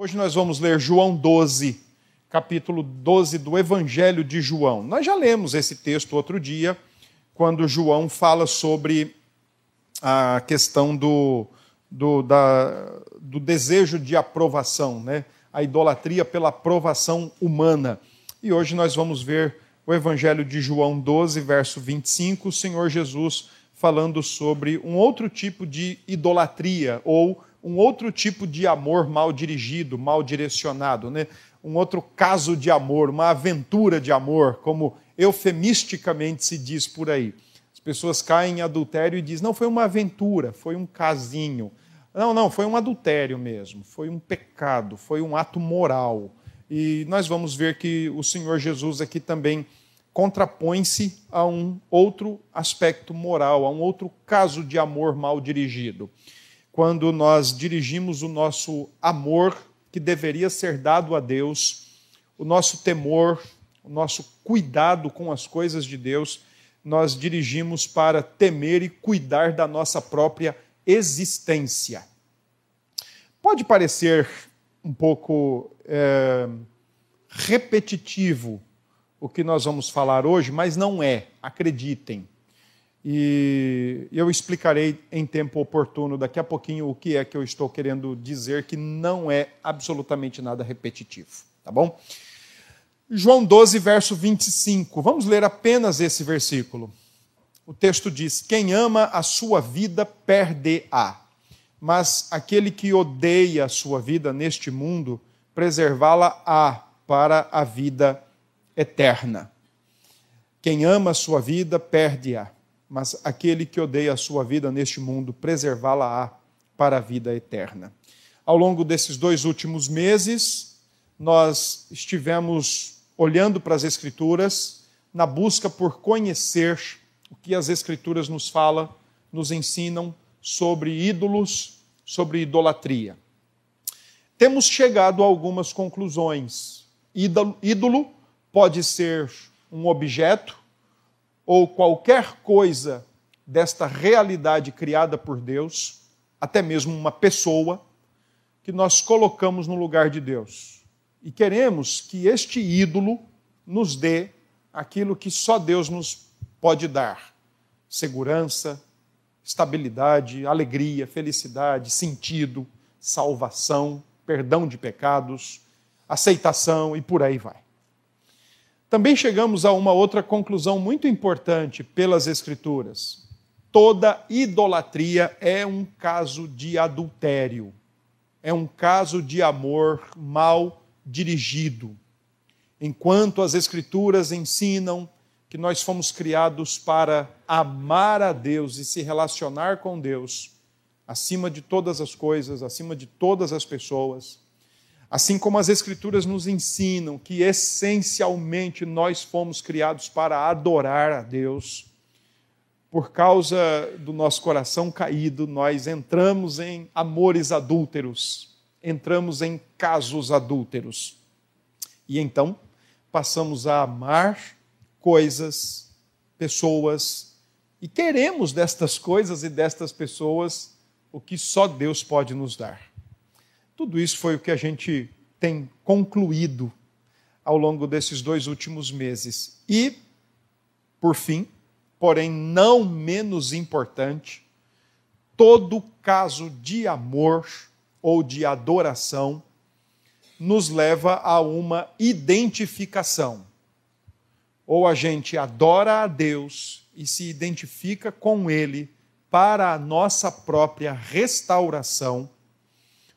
Hoje nós vamos ler João 12, capítulo 12 do Evangelho de João. Nós já lemos esse texto outro dia, quando João fala sobre a questão do, do, da, do desejo de aprovação, né? a idolatria pela aprovação humana. E hoje nós vamos ver o Evangelho de João 12, verso 25, o Senhor Jesus falando sobre um outro tipo de idolatria ou um outro tipo de amor mal dirigido, mal direcionado, né? um outro caso de amor, uma aventura de amor, como eufemisticamente se diz por aí. As pessoas caem em adultério e dizem: não, foi uma aventura, foi um casinho. Não, não, foi um adultério mesmo, foi um pecado, foi um ato moral. E nós vamos ver que o Senhor Jesus aqui também contrapõe-se a um outro aspecto moral, a um outro caso de amor mal dirigido quando nós dirigimos o nosso amor que deveria ser dado a Deus, o nosso temor, o nosso cuidado com as coisas de Deus, nós dirigimos para temer e cuidar da nossa própria existência. Pode parecer um pouco é, repetitivo o que nós vamos falar hoje, mas não é, acreditem. E eu explicarei em tempo oportuno daqui a pouquinho o que é que eu estou querendo dizer, que não é absolutamente nada repetitivo, tá bom? João 12, verso 25. Vamos ler apenas esse versículo. O texto diz: Quem ama a sua vida, perde-a. Mas aquele que odeia a sua vida neste mundo, preservá-la-á para a vida eterna. Quem ama a sua vida, perde-a mas aquele que odeia a sua vida neste mundo, preservá-la-á para a vida eterna. Ao longo desses dois últimos meses, nós estivemos olhando para as Escrituras na busca por conhecer o que as Escrituras nos falam, nos ensinam sobre ídolos, sobre idolatria. Temos chegado a algumas conclusões. Ídolo pode ser um objeto, ou qualquer coisa desta realidade criada por Deus, até mesmo uma pessoa, que nós colocamos no lugar de Deus. E queremos que este ídolo nos dê aquilo que só Deus nos pode dar: segurança, estabilidade, alegria, felicidade, sentido, salvação, perdão de pecados, aceitação e por aí vai. Também chegamos a uma outra conclusão muito importante pelas Escrituras. Toda idolatria é um caso de adultério, é um caso de amor mal dirigido. Enquanto as Escrituras ensinam que nós fomos criados para amar a Deus e se relacionar com Deus, acima de todas as coisas, acima de todas as pessoas, Assim como as Escrituras nos ensinam que essencialmente nós fomos criados para adorar a Deus, por causa do nosso coração caído, nós entramos em amores adúlteros, entramos em casos adúlteros. E então passamos a amar coisas, pessoas, e queremos destas coisas e destas pessoas o que só Deus pode nos dar. Tudo isso foi o que a gente tem concluído ao longo desses dois últimos meses. E, por fim, porém não menos importante, todo caso de amor ou de adoração nos leva a uma identificação. Ou a gente adora a Deus e se identifica com Ele para a nossa própria restauração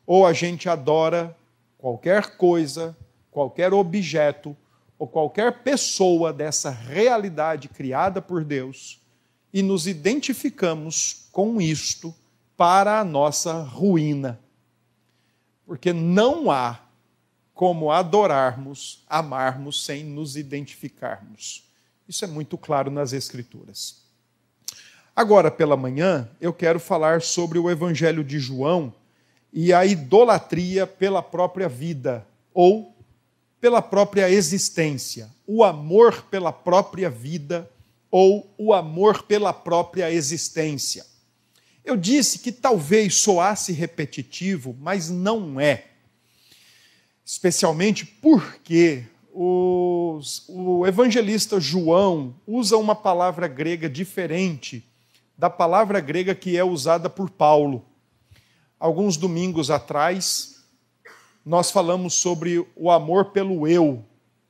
ou a gente adora qualquer coisa, qualquer objeto ou qualquer pessoa dessa realidade criada por Deus e nos identificamos com isto para a nossa ruína. Porque não há como adorarmos, amarmos sem nos identificarmos. Isso é muito claro nas Escrituras. Agora, pela manhã, eu quero falar sobre o Evangelho de João e a idolatria pela própria vida ou pela própria existência, o amor pela própria vida ou o amor pela própria existência. Eu disse que talvez soasse repetitivo, mas não é. especialmente porque os, o evangelista João usa uma palavra grega diferente da palavra grega que é usada por Paulo. Alguns domingos atrás, nós falamos sobre o amor pelo eu,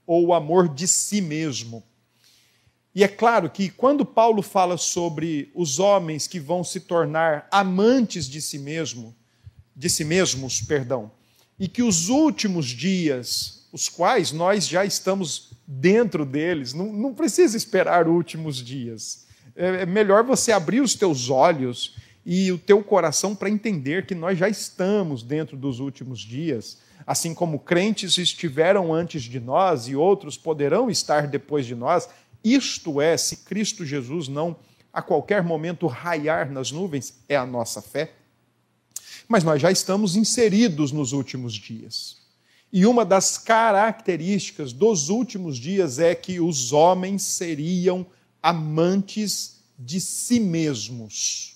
ou o amor de si mesmo. E é claro que quando Paulo fala sobre os homens que vão se tornar amantes de si mesmo, de si mesmos, perdão, e que os últimos dias, os quais nós já estamos dentro deles, não, não precisa esperar últimos dias. É, é melhor você abrir os teus olhos e o teu coração para entender que nós já estamos dentro dos últimos dias, assim como crentes estiveram antes de nós e outros poderão estar depois de nós, isto é, se Cristo Jesus não a qualquer momento raiar nas nuvens, é a nossa fé. Mas nós já estamos inseridos nos últimos dias. E uma das características dos últimos dias é que os homens seriam amantes de si mesmos.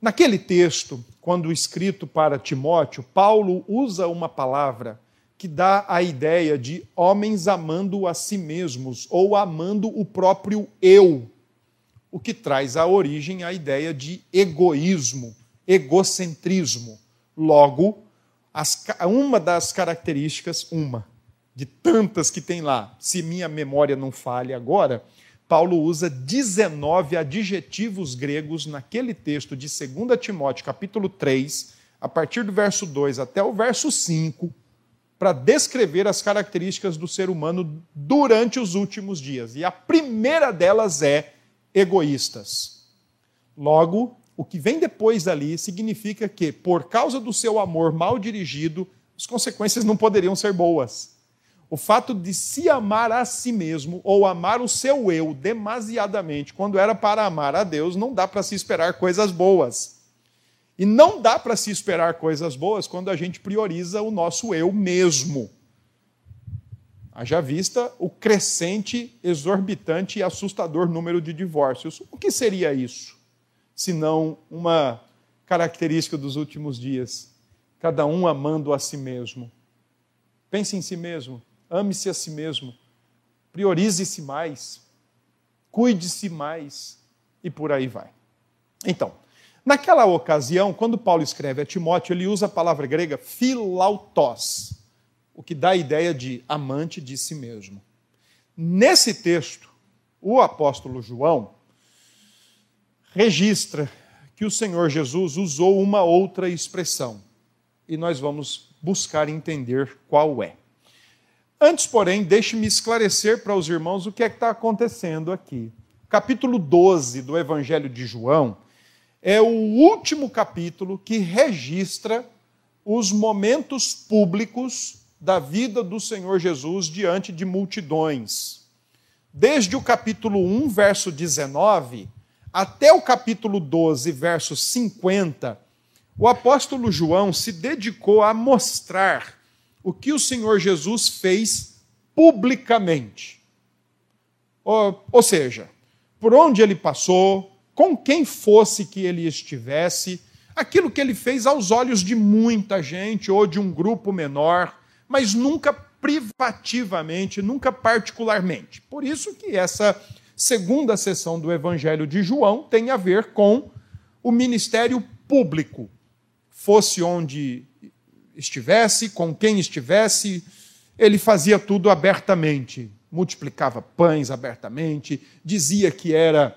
Naquele texto, quando escrito para Timóteo, Paulo usa uma palavra que dá a ideia de homens amando a si mesmos ou amando o próprio eu, o que traz à origem a ideia de egoísmo, egocentrismo. Logo, as, uma das características, uma de tantas que tem lá, se minha memória não falha agora, Paulo usa 19 adjetivos gregos naquele texto de 2 Timóteo, capítulo 3, a partir do verso 2 até o verso 5 para descrever as características do ser humano durante os últimos dias. E a primeira delas é egoístas. Logo, o que vem depois dali significa que, por causa do seu amor mal dirigido, as consequências não poderiam ser boas. O fato de se amar a si mesmo ou amar o seu eu demasiadamente, quando era para amar a Deus, não dá para se esperar coisas boas. E não dá para se esperar coisas boas quando a gente prioriza o nosso eu mesmo. Haja vista o crescente, exorbitante e assustador número de divórcios. O que seria isso? Se não uma característica dos últimos dias? Cada um amando a si mesmo. Pense em si mesmo, ame-se a si mesmo, priorize-se mais, cuide-se mais e por aí vai. Então, Naquela ocasião, quando Paulo escreve a Timóteo, ele usa a palavra grega philautos, o que dá a ideia de amante de si mesmo. Nesse texto, o apóstolo João registra que o Senhor Jesus usou uma outra expressão, e nós vamos buscar entender qual é. Antes, porém, deixe-me esclarecer para os irmãos o que é que está acontecendo aqui. Capítulo 12 do Evangelho de João é o último capítulo que registra os momentos públicos da vida do Senhor Jesus diante de multidões. Desde o capítulo 1, verso 19, até o capítulo 12, verso 50, o apóstolo João se dedicou a mostrar o que o Senhor Jesus fez publicamente. Ou, ou seja, por onde ele passou, com quem fosse que ele estivesse, aquilo que ele fez aos olhos de muita gente ou de um grupo menor, mas nunca privativamente, nunca particularmente. Por isso que essa segunda sessão do Evangelho de João tem a ver com o ministério público. Fosse onde estivesse, com quem estivesse, ele fazia tudo abertamente, multiplicava pães abertamente, dizia que era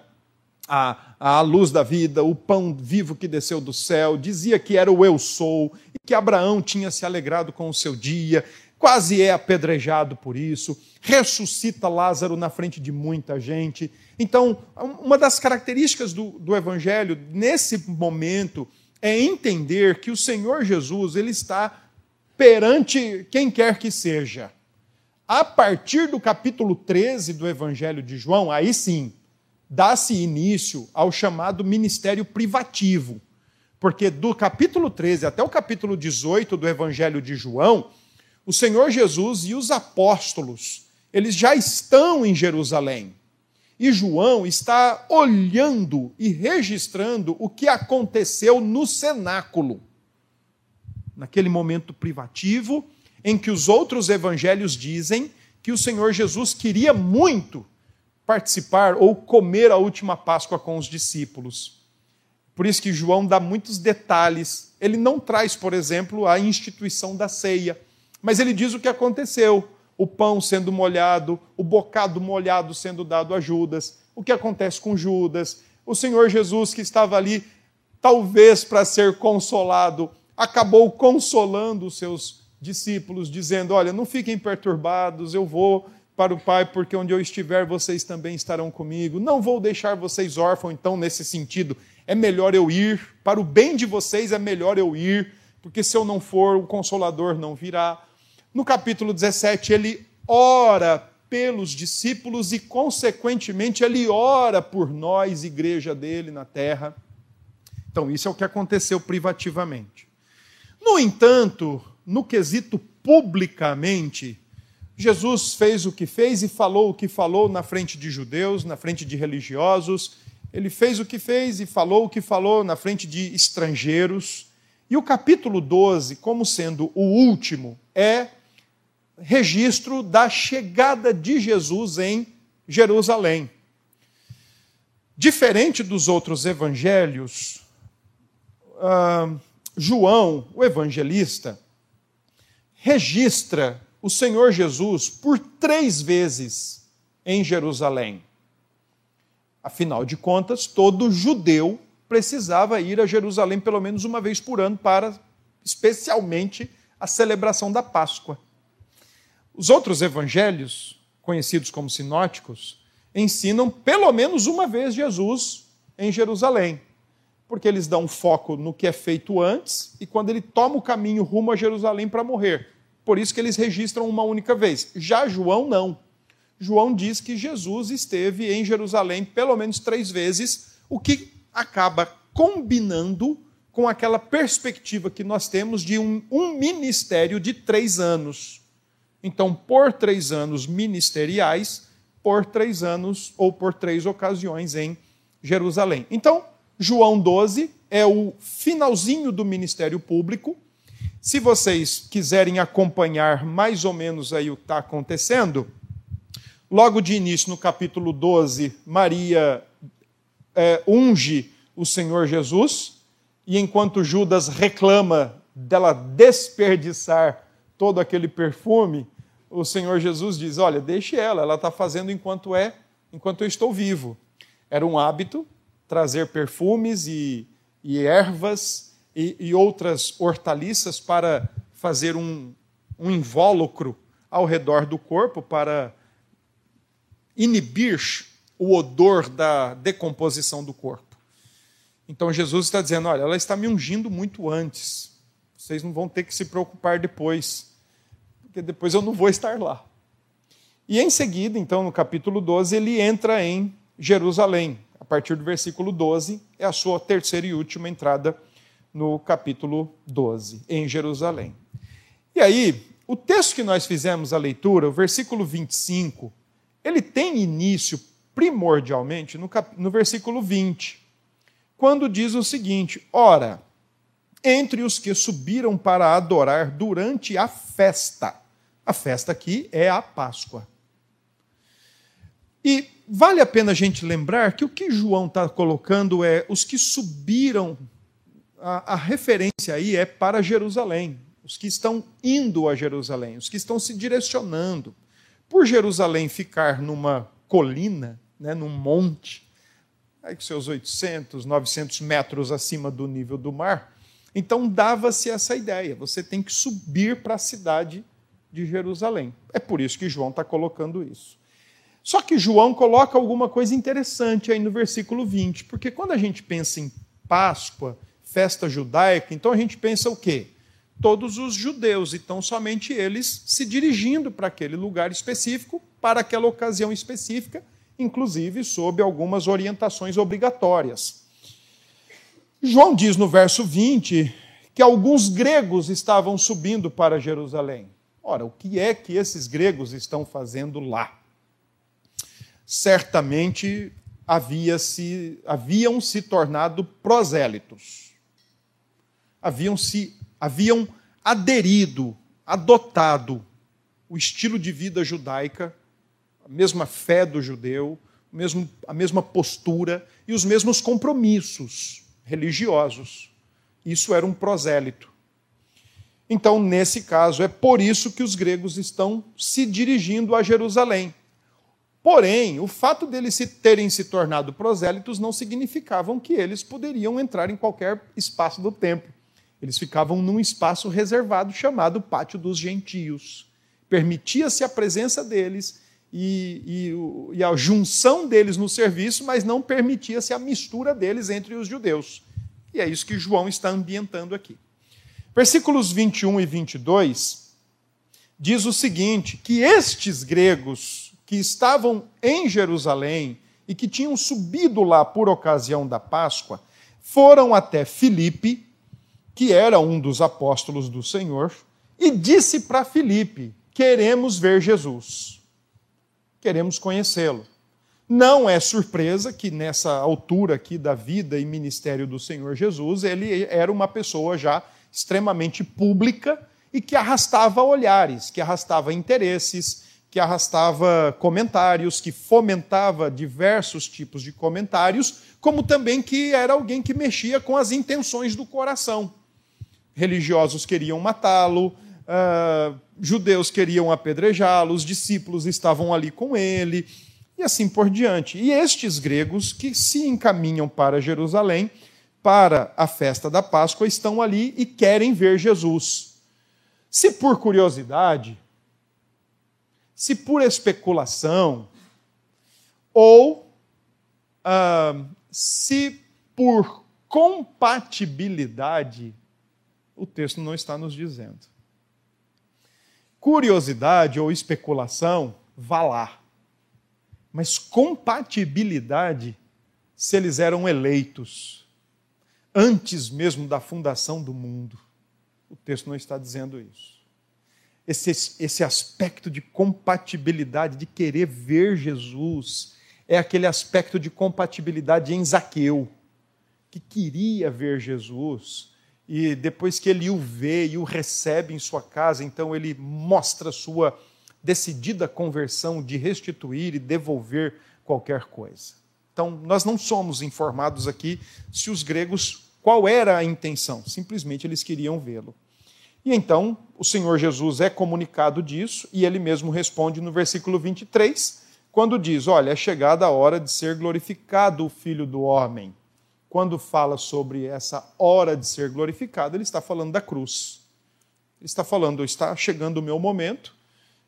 a, a luz da vida, o pão vivo que desceu do céu, dizia que era o eu sou, e que Abraão tinha se alegrado com o seu dia, quase é apedrejado por isso, ressuscita Lázaro na frente de muita gente. Então, uma das características do, do Evangelho, nesse momento, é entender que o Senhor Jesus ele está perante quem quer que seja. A partir do capítulo 13 do Evangelho de João, aí sim, dá-se início ao chamado ministério privativo. Porque do capítulo 13 até o capítulo 18 do Evangelho de João, o Senhor Jesus e os apóstolos, eles já estão em Jerusalém. E João está olhando e registrando o que aconteceu no cenáculo. Naquele momento privativo, em que os outros evangelhos dizem que o Senhor Jesus queria muito participar ou comer a última Páscoa com os discípulos. Por isso que João dá muitos detalhes. Ele não traz, por exemplo, a instituição da ceia, mas ele diz o que aconteceu: o pão sendo molhado, o bocado molhado sendo dado a Judas, o que acontece com Judas, o Senhor Jesus que estava ali, talvez para ser consolado, acabou consolando os seus discípulos, dizendo: Olha, não fiquem perturbados, eu vou para o Pai, porque onde eu estiver, vocês também estarão comigo. Não vou deixar vocês órfãos, então, nesse sentido, é melhor eu ir, para o bem de vocês é melhor eu ir, porque se eu não for, o Consolador não virá. No capítulo 17, ele ora pelos discípulos e, consequentemente, ele ora por nós, igreja dele na terra. Então, isso é o que aconteceu privativamente. No entanto, no quesito publicamente, Jesus fez o que fez e falou o que falou na frente de judeus, na frente de religiosos. Ele fez o que fez e falou o que falou na frente de estrangeiros. E o capítulo 12, como sendo o último, é registro da chegada de Jesus em Jerusalém. Diferente dos outros evangelhos, uh, João, o evangelista, registra o Senhor Jesus por três vezes em Jerusalém. Afinal de contas, todo judeu precisava ir a Jerusalém pelo menos uma vez por ano para, especialmente, a celebração da Páscoa. Os outros evangelhos, conhecidos como sinóticos, ensinam pelo menos uma vez Jesus em Jerusalém, porque eles dão foco no que é feito antes e quando ele toma o caminho rumo a Jerusalém para morrer. Por isso que eles registram uma única vez. Já João não. João diz que Jesus esteve em Jerusalém pelo menos três vezes, o que acaba combinando com aquela perspectiva que nós temos de um, um ministério de três anos. Então, por três anos ministeriais, por três anos ou por três ocasiões em Jerusalém. Então, João 12 é o finalzinho do ministério público se vocês quiserem acompanhar mais ou menos aí o que está acontecendo, logo de início, no capítulo 12, Maria é, unge o Senhor Jesus, e enquanto Judas reclama dela desperdiçar todo aquele perfume, o Senhor Jesus diz: Olha, deixe ela, ela está fazendo enquanto é, enquanto eu estou vivo. Era um hábito trazer perfumes e, e ervas e, e outras hortaliças para fazer um, um invólucro ao redor do corpo para inibir o odor da decomposição do corpo. Então Jesus está dizendo: olha, ela está me ungindo muito antes. Vocês não vão ter que se preocupar depois, porque depois eu não vou estar lá. E em seguida, então, no capítulo 12, ele entra em Jerusalém. A partir do versículo 12, é a sua terceira e última entrada no capítulo 12, em Jerusalém. E aí, o texto que nós fizemos a leitura, o versículo 25, ele tem início primordialmente no, cap... no versículo 20, quando diz o seguinte: Ora, entre os que subiram para adorar durante a festa, a festa aqui é a Páscoa. E vale a pena a gente lembrar que o que João está colocando é os que subiram a, a referência aí é para Jerusalém, os que estão indo a Jerusalém, os que estão se direcionando. Por Jerusalém ficar numa colina, né, num monte, aí com seus 800, 900 metros acima do nível do mar, então dava-se essa ideia: você tem que subir para a cidade de Jerusalém. É por isso que João está colocando isso. Só que João coloca alguma coisa interessante aí no versículo 20, porque quando a gente pensa em Páscoa, festa judaica, então a gente pensa o quê? Todos os judeus, então somente eles se dirigindo para aquele lugar específico, para aquela ocasião específica, inclusive sob algumas orientações obrigatórias. João diz no verso 20 que alguns gregos estavam subindo para Jerusalém. Ora, o que é que esses gregos estão fazendo lá? Certamente havia -se, haviam se tornado prosélitos haviam se haviam aderido adotado o estilo de vida judaica, a mesma fé do judeu, a mesma postura e os mesmos compromissos religiosos. Isso era um prosélito. Então, nesse caso, é por isso que os gregos estão se dirigindo a Jerusalém. Porém, o fato deles se terem se tornado prosélitos não significavam que eles poderiam entrar em qualquer espaço do templo. Eles ficavam num espaço reservado chamado Pátio dos Gentios. Permitia-se a presença deles e, e, e, a junção deles no serviço, mas não permitia-se a mistura deles entre os judeus. E é isso que João está ambientando aqui. Versículos 21 e 22 diz o seguinte: que estes gregos que estavam em Jerusalém e que tinham subido lá por ocasião da Páscoa, foram até Filipe, que era um dos apóstolos do Senhor, e disse para Filipe: Queremos ver Jesus, queremos conhecê-lo. Não é surpresa que nessa altura aqui da vida e ministério do Senhor Jesus, ele era uma pessoa já extremamente pública e que arrastava olhares, que arrastava interesses, que arrastava comentários, que fomentava diversos tipos de comentários, como também que era alguém que mexia com as intenções do coração. Religiosos queriam matá-lo, uh, judeus queriam apedrejá-lo, os discípulos estavam ali com ele, e assim por diante. E estes gregos que se encaminham para Jerusalém para a festa da Páscoa estão ali e querem ver Jesus. Se por curiosidade, se por especulação, ou se por compatibilidade, o texto não está nos dizendo. Curiosidade ou especulação, vá lá mas compatibilidade se eles eram eleitos antes mesmo da fundação do mundo. O texto não está dizendo isso. Esse, esse aspecto de compatibilidade, de querer ver Jesus, é aquele aspecto de compatibilidade em Zaqueu, que queria ver Jesus, e depois que ele o vê e o recebe em sua casa, então ele mostra sua decidida conversão de restituir e devolver qualquer coisa. Então, nós não somos informados aqui se os gregos qual era a intenção, simplesmente eles queriam vê-lo. E então, o Senhor Jesus é comunicado disso e ele mesmo responde no versículo 23, quando diz: Olha, é chegada a hora de ser glorificado o Filho do Homem. Quando fala sobre essa hora de ser glorificado, ele está falando da cruz. Ele está falando: está chegando o meu momento,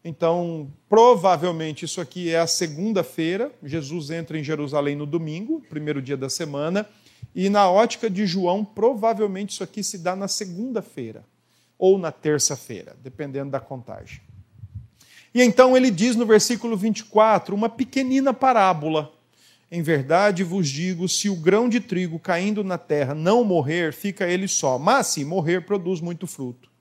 então, provavelmente isso aqui é a segunda-feira. Jesus entra em Jerusalém no domingo, primeiro dia da semana. E na ótica de João, provavelmente isso aqui se dá na segunda-feira ou na terça-feira, dependendo da contagem. E então ele diz no versículo 24 uma pequenina parábola. Em verdade vos digo: se o grão de trigo caindo na terra não morrer, fica ele só, mas se morrer, produz muito fruto.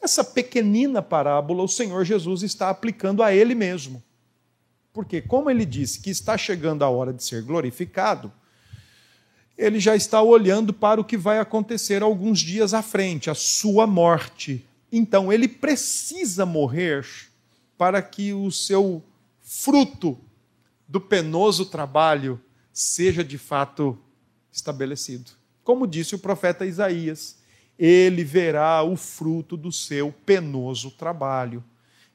Essa pequenina parábola o Senhor Jesus está aplicando a ele mesmo. Porque, como ele disse que está chegando a hora de ser glorificado, ele já está olhando para o que vai acontecer alguns dias à frente, a sua morte. Então, ele precisa morrer para que o seu fruto do penoso trabalho seja de fato estabelecido. Como disse o profeta Isaías, ele verá o fruto do seu penoso trabalho.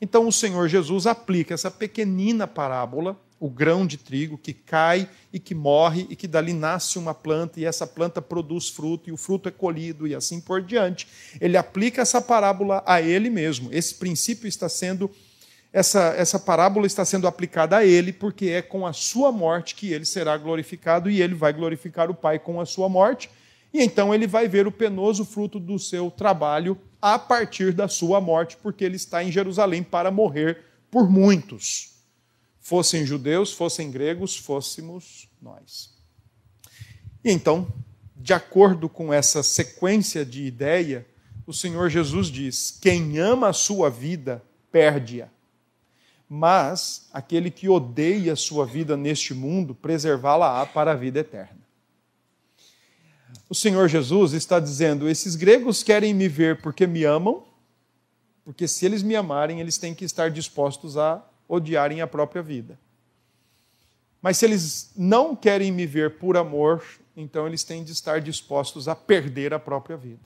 Então o Senhor Jesus aplica essa pequenina parábola, o grão de trigo que cai e que morre e que dali nasce uma planta e essa planta produz fruto e o fruto é colhido e assim por diante. Ele aplica essa parábola a ele mesmo. Esse princípio está sendo essa, essa parábola está sendo aplicada a ele, porque é com a sua morte que ele será glorificado e ele vai glorificar o Pai com a sua morte e então ele vai ver o penoso fruto do seu trabalho a partir da sua morte, porque ele está em Jerusalém para morrer por muitos. Fossem judeus, fossem gregos, fôssemos nós. E então, de acordo com essa sequência de ideia, o Senhor Jesus diz: quem ama a sua vida, perde-a. Mas aquele que odeia a sua vida neste mundo, preservá-la-á para a vida eterna o Senhor Jesus está dizendo: esses gregos querem me ver porque me amam, Porque se eles me amarem, eles têm que estar dispostos a odiarem a própria vida. Mas se eles não querem me ver por amor, então eles têm de estar dispostos a perder a própria vida.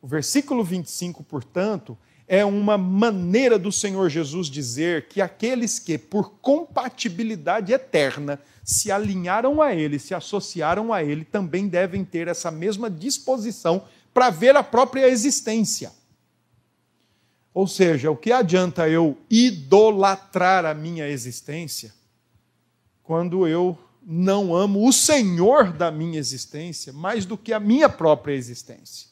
O versículo 25, portanto, é uma maneira do Senhor Jesus dizer que aqueles que, por compatibilidade eterna, se alinharam a Ele, se associaram a Ele, também devem ter essa mesma disposição para ver a própria existência. Ou seja, o que adianta eu idolatrar a minha existência quando eu não amo o Senhor da minha existência mais do que a minha própria existência?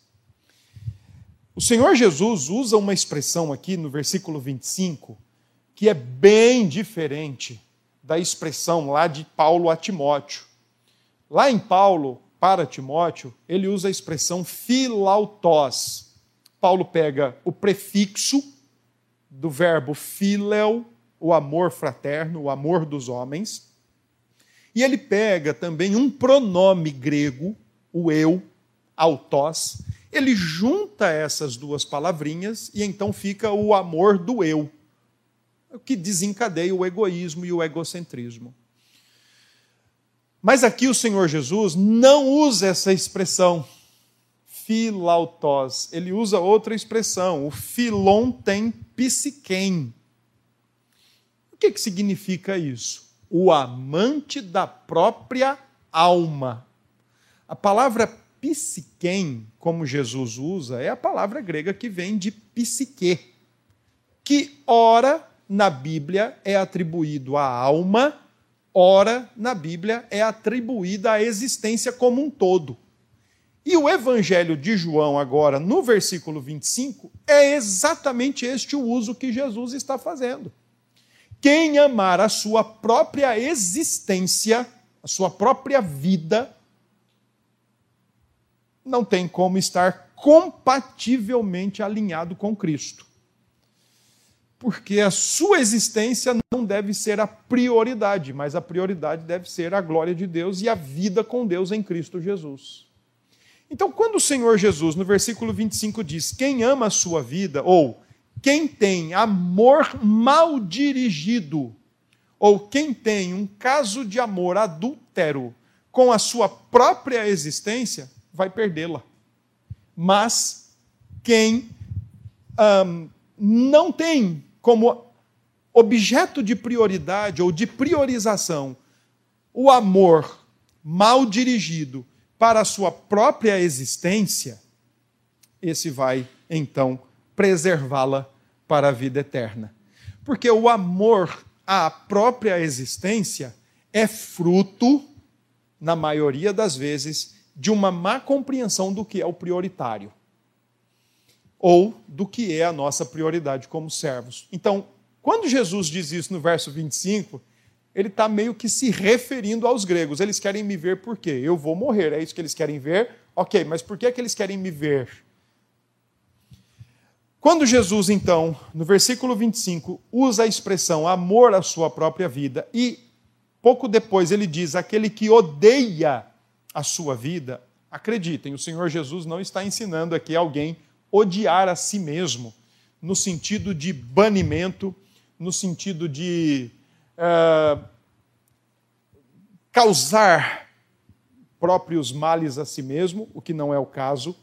O Senhor Jesus usa uma expressão aqui no versículo 25 que é bem diferente da expressão lá de Paulo a Timóteo. Lá em Paulo, para Timóteo, ele usa a expressão filautós, Paulo pega o prefixo do verbo filéu, o amor fraterno, o amor dos homens, e ele pega também um pronome grego, o eu, autós, ele junta essas duas palavrinhas e então fica o amor do eu, que desencadeia o egoísmo e o egocentrismo. Mas aqui o Senhor Jesus não usa essa expressão filautós. Ele usa outra expressão, o filon tem psiquem. O que, que significa isso? O amante da própria alma. A palavra psiquem, como Jesus usa, é a palavra grega que vem de psique, que ora na Bíblia é atribuído à alma, ora na Bíblia é atribuída à existência como um todo. E o Evangelho de João, agora, no versículo 25, é exatamente este o uso que Jesus está fazendo. Quem amar a sua própria existência, a sua própria vida, não tem como estar compativelmente alinhado com Cristo. Porque a sua existência não deve ser a prioridade, mas a prioridade deve ser a glória de Deus e a vida com Deus em Cristo Jesus. Então, quando o Senhor Jesus, no versículo 25, diz: Quem ama a sua vida, ou quem tem amor mal dirigido, ou quem tem um caso de amor adúltero com a sua própria existência, vai perdê-la. Mas quem um, não tem como objeto de prioridade ou de priorização o amor mal dirigido para a sua própria existência, esse vai então preservá-la para a vida eterna. Porque o amor à própria existência é fruto, na maioria das vezes, de uma má compreensão do que é o prioritário ou do que é a nossa prioridade como servos. Então, quando Jesus diz isso no verso 25, ele está meio que se referindo aos gregos. Eles querem me ver por quê? Eu vou morrer, é isso que eles querem ver? Ok, mas por que, é que eles querem me ver? Quando Jesus, então, no versículo 25, usa a expressão amor à sua própria vida e pouco depois ele diz aquele que odeia a sua vida, acreditem, o Senhor Jesus não está ensinando aqui alguém odiar a si mesmo, no sentido de banimento, no sentido de uh, causar próprios males a si mesmo, o que não é o caso.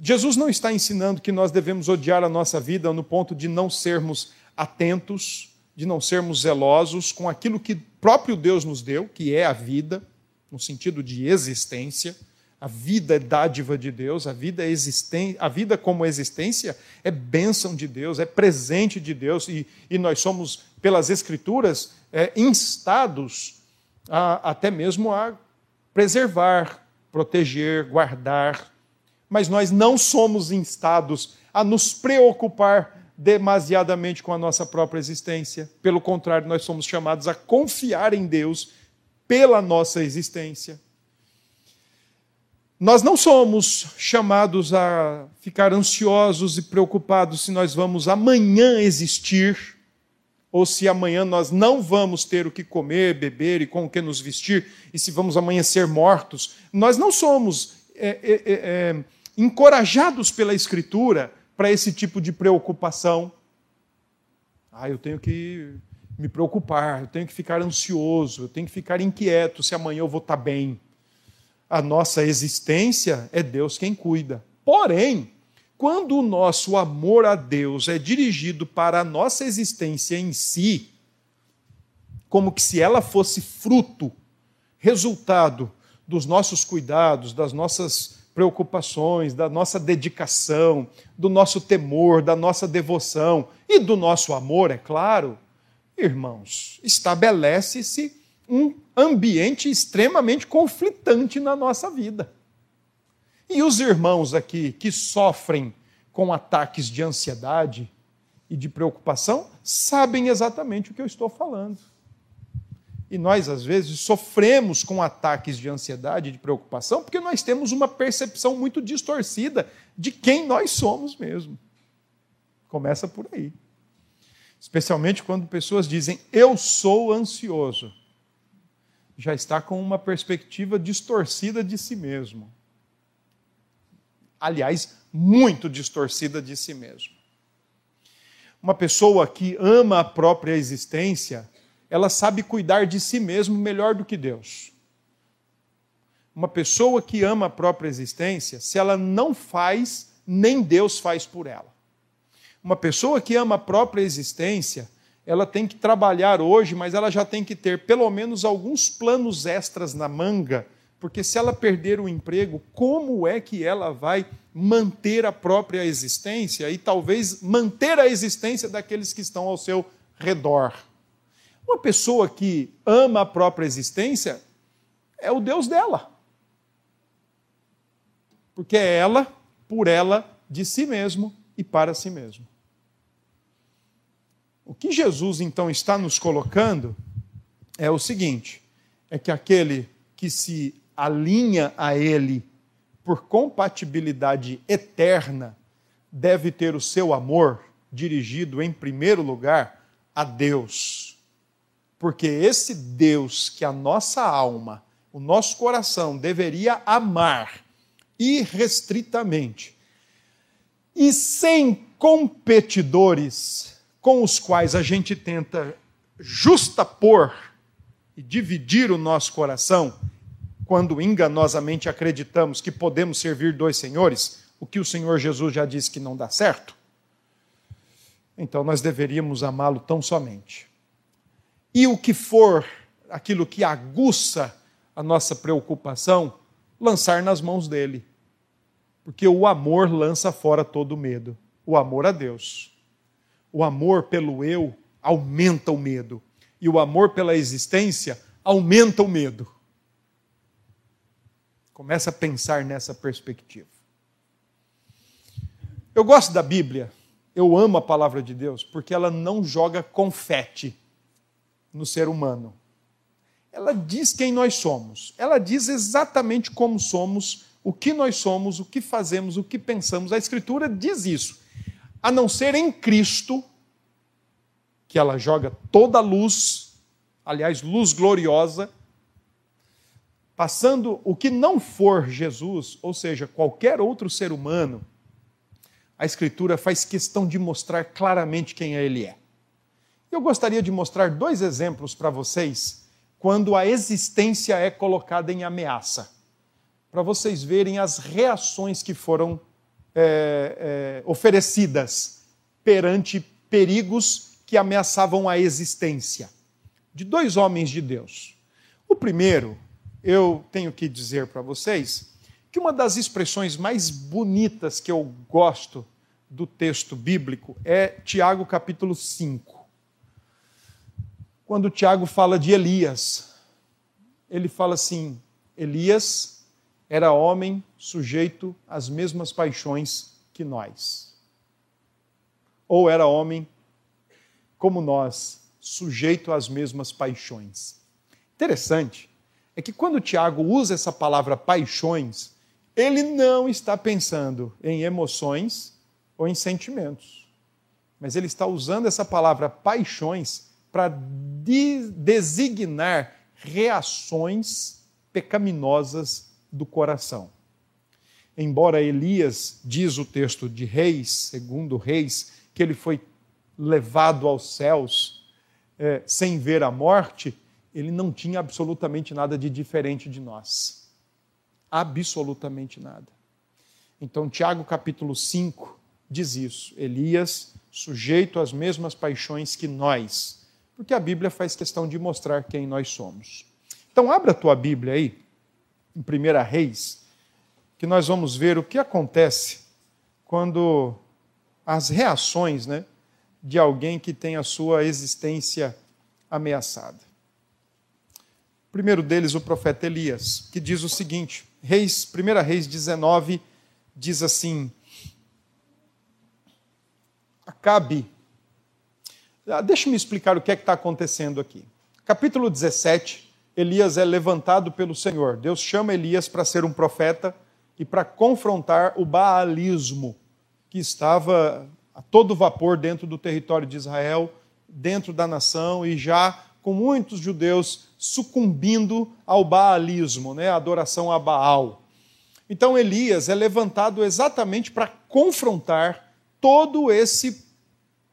Jesus não está ensinando que nós devemos odiar a nossa vida no ponto de não sermos atentos, de não sermos zelosos com aquilo que próprio Deus nos deu, que é a vida, no sentido de existência. A vida é dádiva de Deus, a vida, é existen... a vida como existência é bênção de Deus, é presente de Deus, e, e nós somos, pelas Escrituras, é, instados a, até mesmo a preservar, proteger, guardar. Mas nós não somos instados a nos preocupar demasiadamente com a nossa própria existência. Pelo contrário, nós somos chamados a confiar em Deus pela nossa existência. Nós não somos chamados a ficar ansiosos e preocupados se nós vamos amanhã existir ou se amanhã nós não vamos ter o que comer, beber e com o que nos vestir, e se vamos amanhã ser mortos. Nós não somos é, é, é, é, encorajados pela Escritura para esse tipo de preocupação. Ah, eu tenho que me preocupar, eu tenho que ficar ansioso, eu tenho que ficar inquieto se amanhã eu vou estar bem. A nossa existência é Deus quem cuida. Porém, quando o nosso amor a Deus é dirigido para a nossa existência em si, como que se ela fosse fruto, resultado dos nossos cuidados, das nossas preocupações, da nossa dedicação, do nosso temor, da nossa devoção e do nosso amor, é claro, irmãos, estabelece-se um ambiente extremamente conflitante na nossa vida. E os irmãos aqui que sofrem com ataques de ansiedade e de preocupação sabem exatamente o que eu estou falando. E nós, às vezes, sofremos com ataques de ansiedade e de preocupação porque nós temos uma percepção muito distorcida de quem nós somos mesmo. Começa por aí. Especialmente quando pessoas dizem, eu sou ansioso. Já está com uma perspectiva distorcida de si mesmo. Aliás, muito distorcida de si mesmo. Uma pessoa que ama a própria existência ela sabe cuidar de si mesmo melhor do que Deus. Uma pessoa que ama a própria existência, se ela não faz, nem Deus faz por ela. Uma pessoa que ama a própria existência, ela tem que trabalhar hoje, mas ela já tem que ter pelo menos alguns planos extras na manga, porque se ela perder o emprego, como é que ela vai manter a própria existência e talvez manter a existência daqueles que estão ao seu redor? Uma pessoa que ama a própria existência é o Deus dela. Porque é ela, por ela, de si mesmo e para si mesmo. O que Jesus então está nos colocando é o seguinte: é que aquele que se alinha a Ele por compatibilidade eterna deve ter o seu amor dirigido, em primeiro lugar, a Deus. Porque esse Deus que a nossa alma, o nosso coração deveria amar irrestritamente e sem competidores com os quais a gente tenta justapor e dividir o nosso coração, quando enganosamente acreditamos que podemos servir dois senhores, o que o Senhor Jesus já disse que não dá certo, então nós deveríamos amá-lo tão somente e o que for aquilo que aguça a nossa preocupação, lançar nas mãos dele. Porque o amor lança fora todo medo. O amor a Deus. O amor pelo eu aumenta o medo. E o amor pela existência aumenta o medo. Começa a pensar nessa perspectiva. Eu gosto da Bíblia, eu amo a palavra de Deus, porque ela não joga confete no ser humano. Ela diz quem nós somos. Ela diz exatamente como somos, o que nós somos, o que fazemos, o que pensamos. A Escritura diz isso. A não ser em Cristo, que ela joga toda a luz, aliás, luz gloriosa, passando o que não for Jesus, ou seja, qualquer outro ser humano, a Escritura faz questão de mostrar claramente quem ele é. Eu gostaria de mostrar dois exemplos para vocês quando a existência é colocada em ameaça, para vocês verem as reações que foram é, é, oferecidas perante perigos que ameaçavam a existência de dois homens de Deus. O primeiro, eu tenho que dizer para vocês que uma das expressões mais bonitas que eu gosto do texto bíblico é Tiago capítulo 5 quando Tiago fala de Elias. Ele fala assim: Elias era homem sujeito às mesmas paixões que nós. Ou era homem como nós, sujeito às mesmas paixões. Interessante é que quando Tiago usa essa palavra paixões, ele não está pensando em emoções ou em sentimentos. Mas ele está usando essa palavra paixões para de designar reações pecaminosas do coração. embora Elias, diz o texto de Reis, segundo Reis, que ele foi levado aos céus é, sem ver a morte, ele não tinha absolutamente nada de diferente de nós. Absolutamente nada. Então, Tiago capítulo 5 diz isso. Elias, sujeito às mesmas paixões que nós, porque a Bíblia faz questão de mostrar quem nós somos. Então, abra a tua Bíblia aí, em 1 Reis, que nós vamos ver o que acontece quando as reações né, de alguém que tem a sua existência ameaçada. O primeiro deles, o profeta Elias, que diz o seguinte: Reis, 1 Reis 19, diz assim: Acabe. Ah, deixa-me explicar o que é que está acontecendo aqui. Capítulo 17, Elias é levantado pelo Senhor. Deus chama Elias para ser um profeta e para confrontar o baalismo que estava a todo vapor dentro do território de Israel, dentro da nação e já com muitos judeus sucumbindo ao baalismo, né, a adoração a Baal. Então Elias é levantado exatamente para confrontar todo esse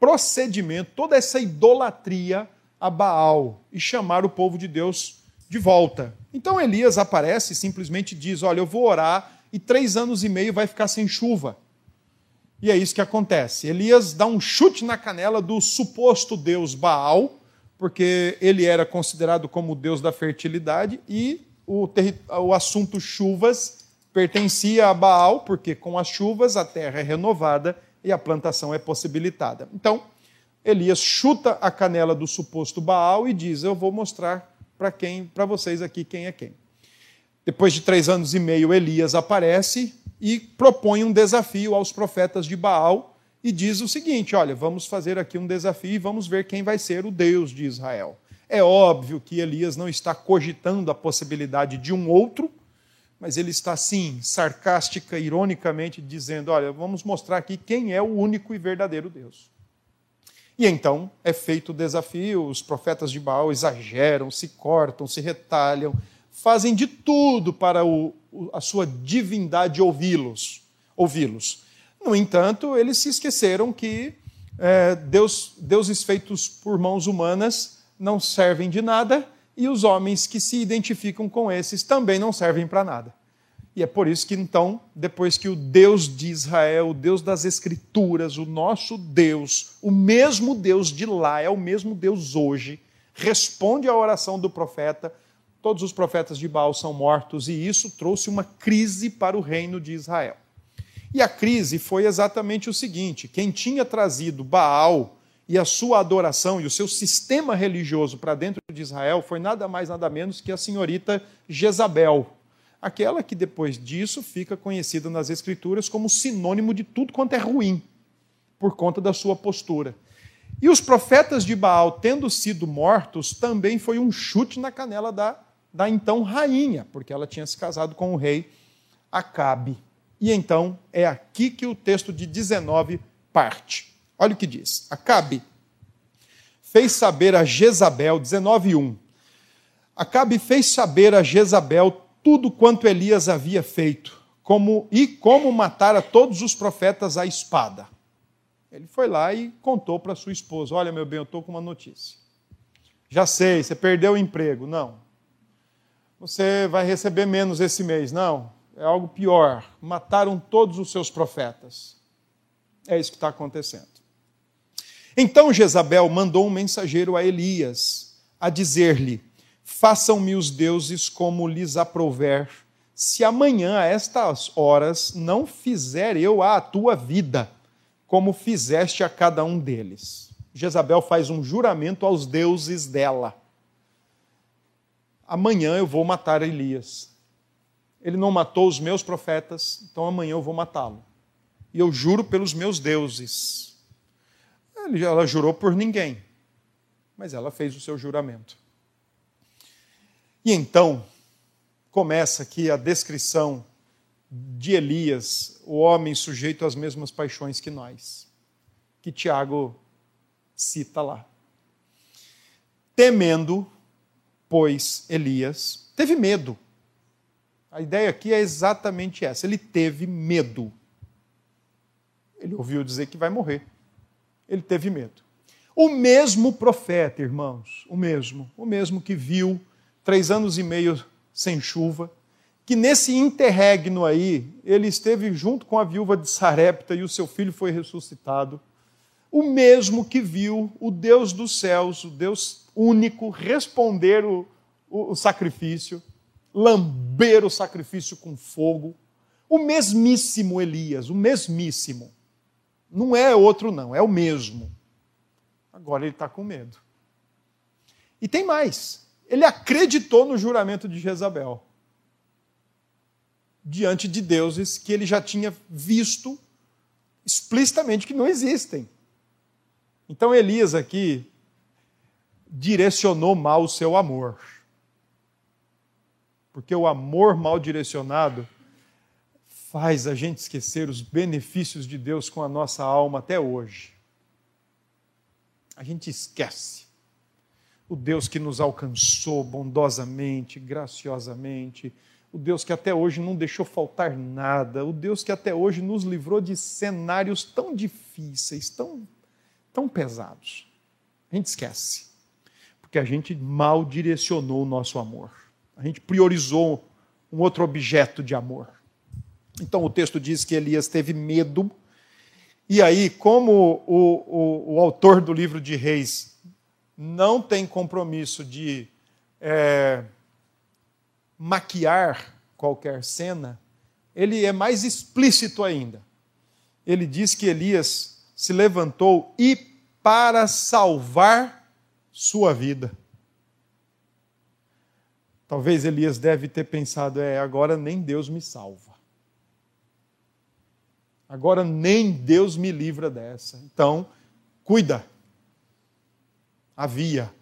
procedimento, toda essa idolatria a Baal e chamar o povo de Deus de volta. Então Elias aparece e simplesmente diz: Olha, eu vou orar e três anos e meio vai ficar sem chuva. E é isso que acontece. Elias dá um chute na canela do suposto deus Baal, porque ele era considerado como o deus da fertilidade, e o, o assunto chuvas pertencia a Baal, porque com as chuvas a terra é renovada e a plantação é possibilitada. Então, Elias chuta a canela do suposto Baal e diz: Eu vou mostrar para quem, para vocês aqui quem é quem. Depois de três anos e meio, Elias aparece e propõe um desafio aos profetas de Baal e diz o seguinte: Olha, vamos fazer aqui um desafio e vamos ver quem vai ser o Deus de Israel. É óbvio que Elias não está cogitando a possibilidade de um outro, mas ele está, sim, sarcástica, ironicamente, dizendo: olha, vamos mostrar aqui quem é o único e verdadeiro Deus. E então é feito o desafio, os profetas de Baal exageram, se cortam, se retalham, fazem de tudo para o, a sua divindade ouvi-los. ouvi-los. No entanto, eles se esqueceram que é, Deus, deuses feitos por mãos humanas não servem de nada e os homens que se identificam com esses também não servem para nada. E é por isso que então, depois que o Deus de Israel, o Deus das Escrituras, o nosso Deus, o mesmo Deus de lá, é o mesmo Deus hoje, responde à oração do profeta, todos os profetas de Baal são mortos, e isso trouxe uma crise para o reino de Israel. E a crise foi exatamente o seguinte: quem tinha trazido Baal e a sua adoração e o seu sistema religioso para dentro de Israel foi nada mais, nada menos que a senhorita Jezabel, aquela que depois disso fica conhecida nas Escrituras como sinônimo de tudo quanto é ruim, por conta da sua postura. E os profetas de Baal, tendo sido mortos, também foi um chute na canela da, da então rainha, porque ela tinha se casado com o rei Acabe. E então é aqui que o texto de 19 parte. Olha o que diz. Acabe fez saber a Jezabel, 19:1. Acabe fez saber a Jezabel tudo quanto Elias havia feito, como e como matar a todos os profetas à espada. Ele foi lá e contou para sua esposa: Olha, meu bem, eu estou com uma notícia. Já sei, você perdeu o emprego. Não. Você vai receber menos esse mês. Não. É algo pior. Mataram todos os seus profetas. É isso que está acontecendo. Então Jezabel mandou um mensageiro a Elias a dizer-lhe: Façam-me os deuses como lhes aprouver, se amanhã a estas horas não fizer eu a tua vida, como fizeste a cada um deles. Jezabel faz um juramento aos deuses dela. Amanhã eu vou matar Elias. Ele não matou os meus profetas, então amanhã eu vou matá-lo. E eu juro pelos meus deuses ela jurou por ninguém, mas ela fez o seu juramento. E então começa aqui a descrição de Elias, o homem sujeito às mesmas paixões que nós, que Tiago cita lá. Temendo, pois, Elias teve medo. A ideia aqui é exatamente essa. Ele teve medo. Ele ouviu dizer que vai morrer. Ele teve medo. O mesmo profeta, irmãos, o mesmo, o mesmo que viu três anos e meio sem chuva, que nesse interregno aí, ele esteve junto com a viúva de Sarepta e o seu filho foi ressuscitado. O mesmo que viu o Deus dos céus, o Deus único, responder o, o, o sacrifício, lamber o sacrifício com fogo. O mesmíssimo Elias, o mesmíssimo. Não é outro, não, é o mesmo. Agora ele está com medo. E tem mais. Ele acreditou no juramento de Jezabel. Diante de deuses que ele já tinha visto explicitamente que não existem. Então Elias aqui direcionou mal o seu amor. Porque o amor mal direcionado faz a gente esquecer os benefícios de Deus com a nossa alma até hoje. A gente esquece o Deus que nos alcançou bondosamente, graciosamente, o Deus que até hoje não deixou faltar nada, o Deus que até hoje nos livrou de cenários tão difíceis, tão, tão pesados. A gente esquece, porque a gente mal direcionou o nosso amor, a gente priorizou um outro objeto de amor. Então o texto diz que Elias teve medo. E aí, como o, o, o autor do livro de Reis não tem compromisso de é, maquiar qualquer cena, ele é mais explícito ainda. Ele diz que Elias se levantou e para salvar sua vida. Talvez Elias deve ter pensado: é, agora nem Deus me salva. Agora nem Deus me livra dessa. Então, cuida. Havia.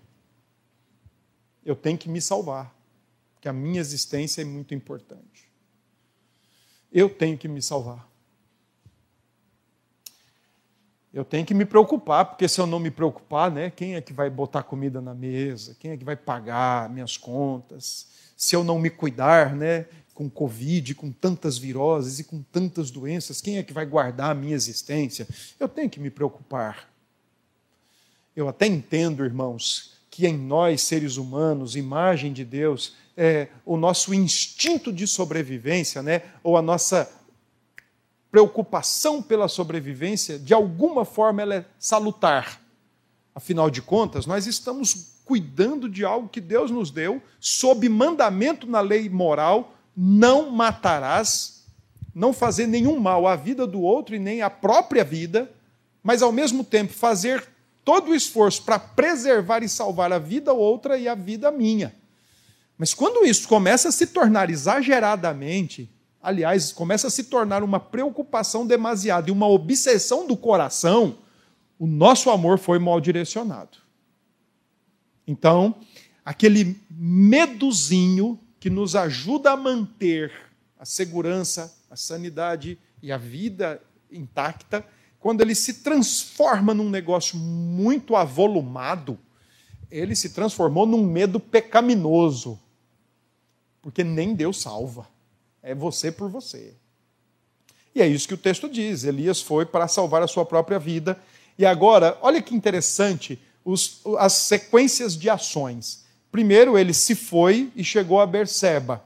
Eu tenho que me salvar, porque a minha existência é muito importante. Eu tenho que me salvar. Eu tenho que me preocupar, porque se eu não me preocupar, né, quem é que vai botar comida na mesa? Quem é que vai pagar minhas contas? Se eu não me cuidar, né, com Covid, com tantas viroses e com tantas doenças, quem é que vai guardar a minha existência? Eu tenho que me preocupar. Eu até entendo, irmãos, que em nós, seres humanos, imagem de Deus, é, o nosso instinto de sobrevivência, né, ou a nossa preocupação pela sobrevivência, de alguma forma ela é salutar. Afinal de contas, nós estamos cuidando de algo que Deus nos deu, sob mandamento na lei moral, não matarás, não fazer nenhum mal à vida do outro e nem à própria vida, mas ao mesmo tempo fazer todo o esforço para preservar e salvar a vida outra e a vida minha. Mas quando isso começa a se tornar exageradamente, aliás, começa a se tornar uma preocupação demasiada e uma obsessão do coração, o nosso amor foi mal direcionado. Então, aquele medozinho que nos ajuda a manter a segurança, a sanidade e a vida intacta, quando ele se transforma num negócio muito avolumado, ele se transformou num medo pecaminoso. Porque nem Deus salva. É você por você. E é isso que o texto diz. Elias foi para salvar a sua própria vida. E agora, olha que interessante os, as sequências de ações. Primeiro ele se foi e chegou a Berseba,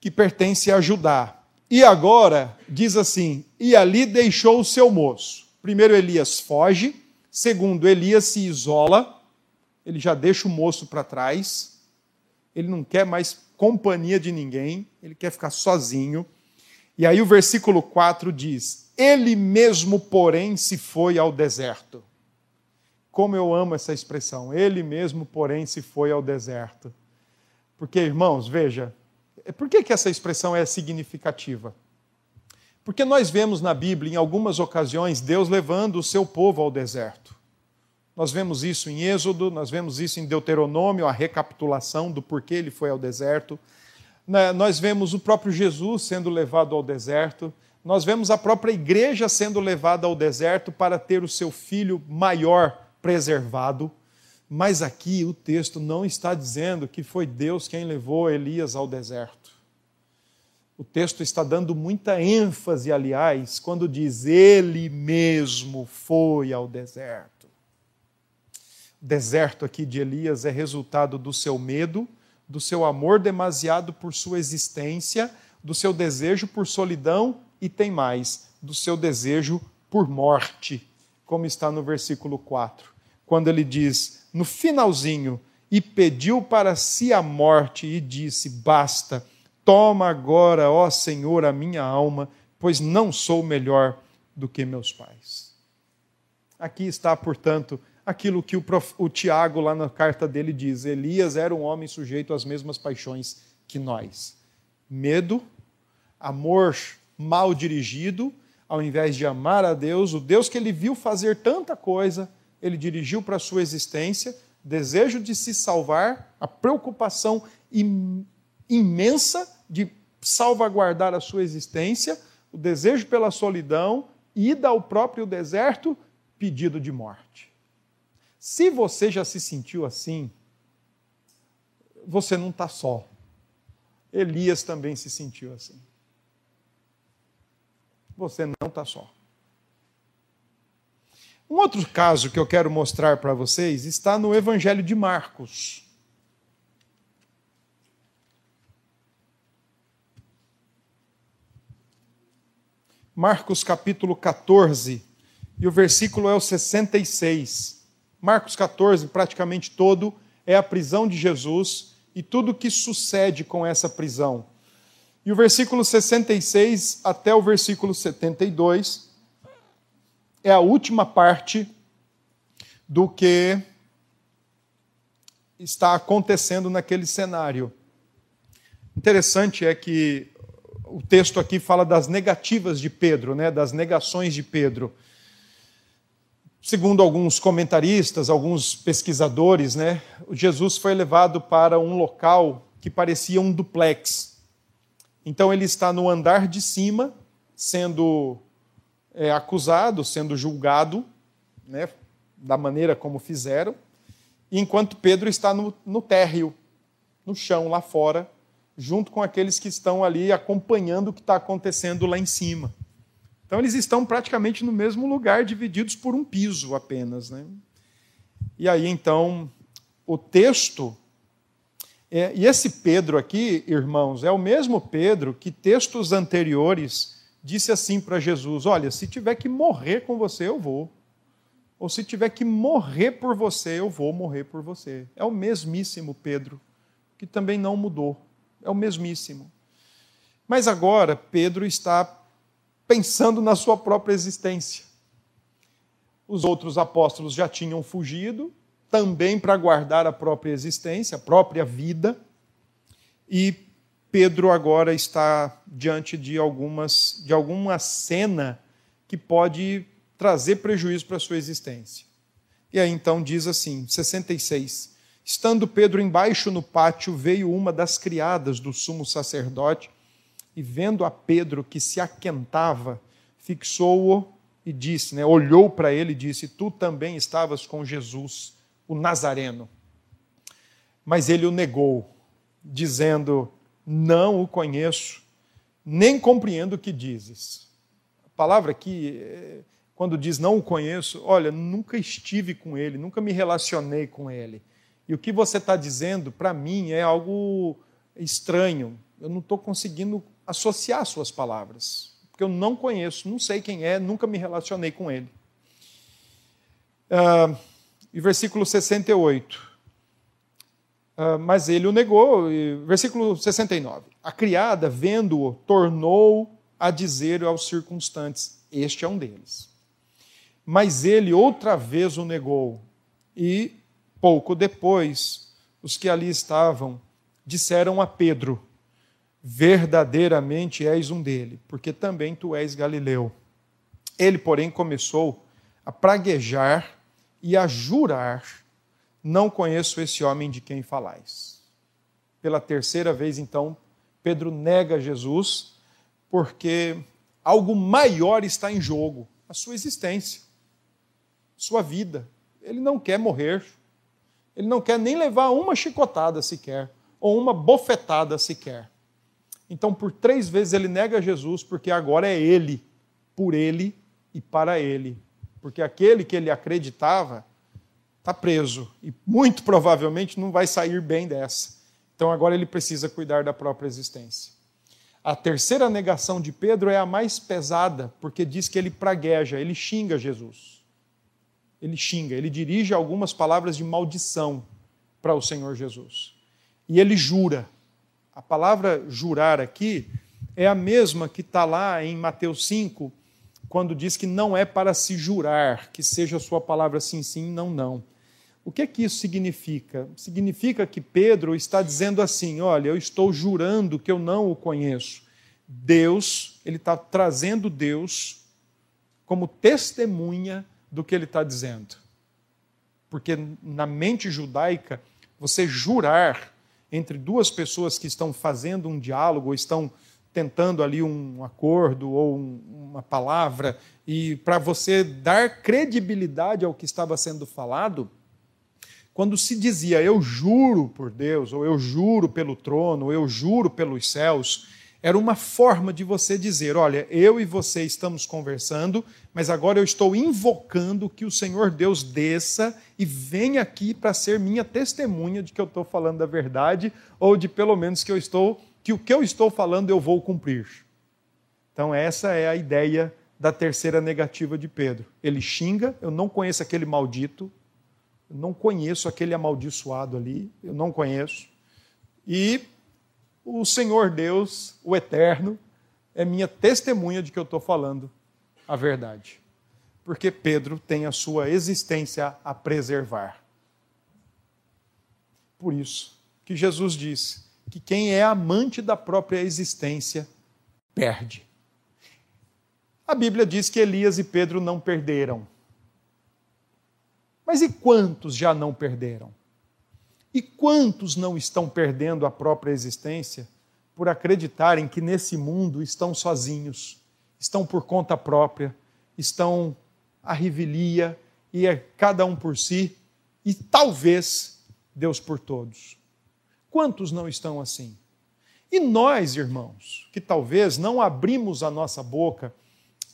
que pertence a Judá. E agora diz assim: e ali deixou o seu moço. Primeiro Elias foge, segundo Elias se isola, ele já deixa o moço para trás, ele não quer mais companhia de ninguém, ele quer ficar sozinho. E aí o versículo 4 diz: Ele mesmo, porém, se foi ao deserto. Como eu amo essa expressão. Ele mesmo, porém, se foi ao deserto. Porque, irmãos, veja, por que, que essa expressão é significativa? Porque nós vemos na Bíblia, em algumas ocasiões, Deus levando o seu povo ao deserto. Nós vemos isso em Êxodo, nós vemos isso em Deuteronômio, a recapitulação do porquê ele foi ao deserto. Né, nós vemos o próprio Jesus sendo levado ao deserto. Nós vemos a própria igreja sendo levada ao deserto para ter o seu filho maior preservado, mas aqui o texto não está dizendo que foi Deus quem levou Elias ao deserto. O texto está dando muita ênfase, aliás, quando diz: Ele mesmo foi ao deserto. O deserto aqui de Elias é resultado do seu medo, do seu amor demasiado por sua existência, do seu desejo por solidão e tem mais, do seu desejo por morte, como está no versículo 4, quando ele diz, no finalzinho, e pediu para si a morte e disse: Basta, toma agora, ó Senhor, a minha alma, pois não sou melhor do que meus pais. Aqui está, portanto, aquilo que o, prof... o Tiago, lá na carta dele, diz: Elias era um homem sujeito às mesmas paixões que nós. Medo, amor mal dirigido, ao invés de amar a Deus, o Deus que ele viu fazer tanta coisa, ele dirigiu para a sua existência, desejo de se salvar, a preocupação imensa de salvaguardar a sua existência, o desejo pela solidão, ida ao próprio deserto, pedido de morte. Se você já se sentiu assim, você não está só. Elias também se sentiu assim. Você não está só. Um outro caso que eu quero mostrar para vocês está no Evangelho de Marcos. Marcos capítulo 14, e o versículo é o 66. Marcos 14, praticamente todo, é a prisão de Jesus e tudo o que sucede com essa prisão. E o versículo 66 até o versículo 72 é a última parte do que está acontecendo naquele cenário. Interessante é que o texto aqui fala das negativas de Pedro, né, das negações de Pedro. Segundo alguns comentaristas, alguns pesquisadores, né, Jesus foi levado para um local que parecia um duplex. Então ele está no andar de cima, sendo é, acusado, sendo julgado, né, da maneira como fizeram, enquanto Pedro está no, no térreo, no chão, lá fora, junto com aqueles que estão ali acompanhando o que está acontecendo lá em cima. Então eles estão praticamente no mesmo lugar, divididos por um piso apenas. Né? E aí então o texto. É, e esse Pedro aqui, irmãos, é o mesmo Pedro que textos anteriores disse assim para Jesus: Olha, se tiver que morrer com você, eu vou. Ou se tiver que morrer por você, eu vou morrer por você. É o mesmíssimo Pedro, que também não mudou é o mesmíssimo. Mas agora Pedro está pensando na sua própria existência. Os outros apóstolos já tinham fugido, também para guardar a própria existência, a própria vida. E Pedro agora está diante de algumas de alguma cena que pode trazer prejuízo para a sua existência. E aí então diz assim, 66: Estando Pedro embaixo no pátio, veio uma das criadas do sumo sacerdote e, vendo a Pedro que se aquentava, fixou-o e disse, né, olhou para ele e disse: Tu também estavas com Jesus, o Nazareno. Mas ele o negou, dizendo: Não o conheço, nem compreendo o que dizes. A palavra aqui, é, quando diz não o conheço, olha, nunca estive com ele, nunca me relacionei com ele. E o que você está dizendo, para mim, é algo estranho. Eu não estou conseguindo associar suas palavras, porque eu não conheço, não sei quem é, nunca me relacionei com ele. Uh, e versículo 68. Ah, mas ele o negou. E, versículo 69. A criada, vendo-o, tornou a dizer aos circunstantes: Este é um deles. Mas ele outra vez o negou e Pouco depois, os que ali estavam disseram a Pedro: Verdadeiramente és um dele, porque também tu és Galileu. Ele, porém, começou a praguejar e a jurar: Não conheço esse homem de quem falais. Pela terceira vez, então, Pedro nega Jesus, porque algo maior está em jogo: a sua existência, sua vida. Ele não quer morrer. Ele não quer nem levar uma chicotada sequer, ou uma bofetada sequer. Então, por três vezes ele nega Jesus, porque agora é ele, por ele e para ele. Porque aquele que ele acreditava está preso e muito provavelmente não vai sair bem dessa. Então, agora ele precisa cuidar da própria existência. A terceira negação de Pedro é a mais pesada, porque diz que ele pragueja, ele xinga Jesus. Ele xinga, ele dirige algumas palavras de maldição para o Senhor Jesus. E ele jura. A palavra jurar aqui é a mesma que está lá em Mateus 5, quando diz que não é para se jurar, que seja a sua palavra sim, sim, não, não. O que é que isso significa? Significa que Pedro está dizendo assim: olha, eu estou jurando que eu não o conheço. Deus, ele está trazendo Deus como testemunha do que ele está dizendo. Porque na mente judaica, você jurar entre duas pessoas que estão fazendo um diálogo, ou estão tentando ali um acordo ou um, uma palavra, e para você dar credibilidade ao que estava sendo falado, quando se dizia eu juro por Deus, ou eu juro pelo trono, ou eu juro pelos céus, era uma forma de você dizer: olha, eu e você estamos conversando, mas agora eu estou invocando que o Senhor Deus desça e venha aqui para ser minha testemunha de que eu estou falando a verdade, ou de pelo menos que eu estou, que o que eu estou falando eu vou cumprir. Então, essa é a ideia da terceira negativa de Pedro. Ele xinga, eu não conheço aquele maldito, não conheço aquele amaldiçoado ali, eu não conheço. E o Senhor Deus, o Eterno, é minha testemunha de que eu estou falando a verdade. Porque Pedro tem a sua existência a preservar. Por isso que Jesus disse que quem é amante da própria existência perde. A Bíblia diz que Elias e Pedro não perderam. Mas e quantos já não perderam? E quantos não estão perdendo a própria existência por acreditarem que nesse mundo estão sozinhos, estão por conta própria, estão à revelia e é cada um por si e talvez Deus por todos? Quantos não estão assim? E nós, irmãos, que talvez não abrimos a nossa boca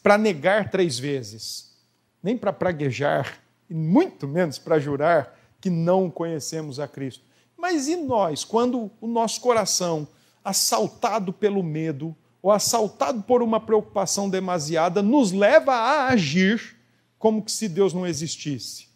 para negar três vezes, nem para praguejar, e muito menos para jurar que não conhecemos a Cristo. Mas e nós, quando o nosso coração, assaltado pelo medo, ou assaltado por uma preocupação demasiada, nos leva a agir como que se Deus não existisse?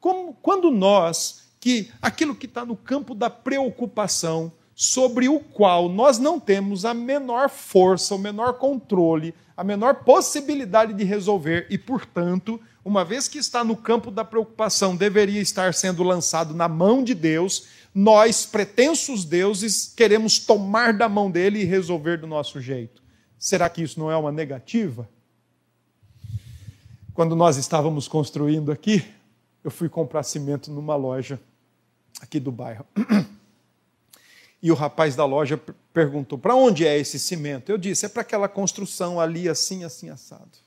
Como, quando nós, que aquilo que está no campo da preocupação, sobre o qual nós não temos a menor força, o menor controle, a menor possibilidade de resolver e, portanto, uma vez que está no campo da preocupação, deveria estar sendo lançado na mão de Deus, nós, pretensos deuses, queremos tomar da mão dele e resolver do nosso jeito. Será que isso não é uma negativa? Quando nós estávamos construindo aqui, eu fui comprar cimento numa loja aqui do bairro. E o rapaz da loja perguntou: para onde é esse cimento? Eu disse: é para aquela construção ali, assim, assim, assado.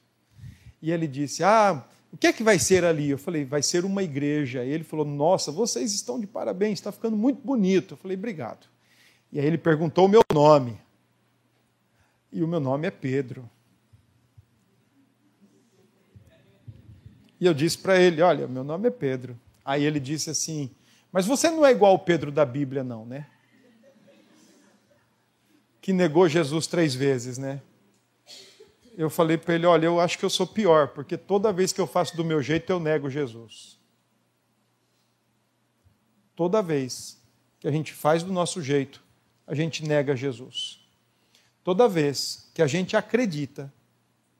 E ele disse: ah, o que é que vai ser ali? Eu falei, vai ser uma igreja. Ele falou, nossa, vocês estão de parabéns, está ficando muito bonito. Eu falei, obrigado. E aí ele perguntou o meu nome. E o meu nome é Pedro. E eu disse para ele, olha, meu nome é Pedro. Aí ele disse assim, mas você não é igual o Pedro da Bíblia, não, né? Que negou Jesus três vezes, né? Eu falei para ele: olha, eu acho que eu sou pior, porque toda vez que eu faço do meu jeito, eu nego Jesus. Toda vez que a gente faz do nosso jeito, a gente nega Jesus. Toda vez que a gente acredita